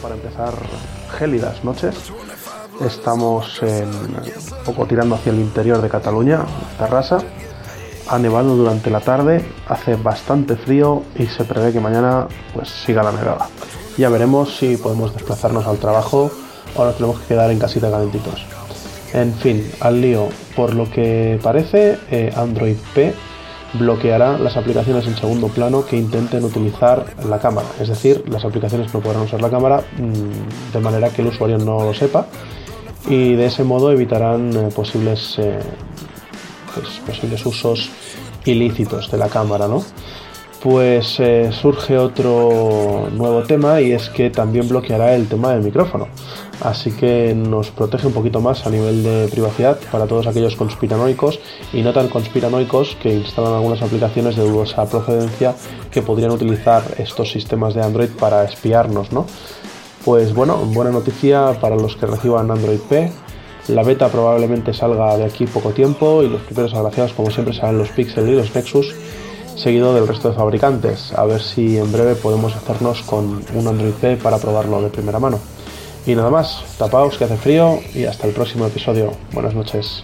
para empezar gélidas noches. Estamos un poco tirando hacia el interior de Cataluña, Terrassa. Ha nevado durante la tarde, hace bastante frío y se prevé que mañana pues siga la nevada. Ya veremos si podemos desplazarnos al trabajo o nos tenemos que quedar en casita calentitos. En fin, al lío. Por lo que parece, eh, Android P bloqueará las aplicaciones en segundo plano que intenten utilizar la cámara. Es decir, las aplicaciones no podrán usar la cámara mm, de manera que el usuario no lo sepa y de ese modo evitarán eh, posibles, eh, pues, posibles usos ilícitos de la cámara. ¿no? Pues eh, surge otro nuevo tema y es que también bloqueará el tema del micrófono. Así que nos protege un poquito más a nivel de privacidad para todos aquellos conspiranoicos y no tan conspiranoicos que instalan algunas aplicaciones de dudosa procedencia que podrían utilizar estos sistemas de Android para espiarnos, ¿no? Pues bueno, buena noticia para los que reciban Android P. La beta probablemente salga de aquí poco tiempo y los primeros agraciados como siempre serán los Pixel y los Nexus seguido del resto de fabricantes. A ver si en breve podemos hacernos con un Android P para probarlo de primera mano. Y nada más, tapaos que hace frío y hasta el próximo episodio. Buenas noches.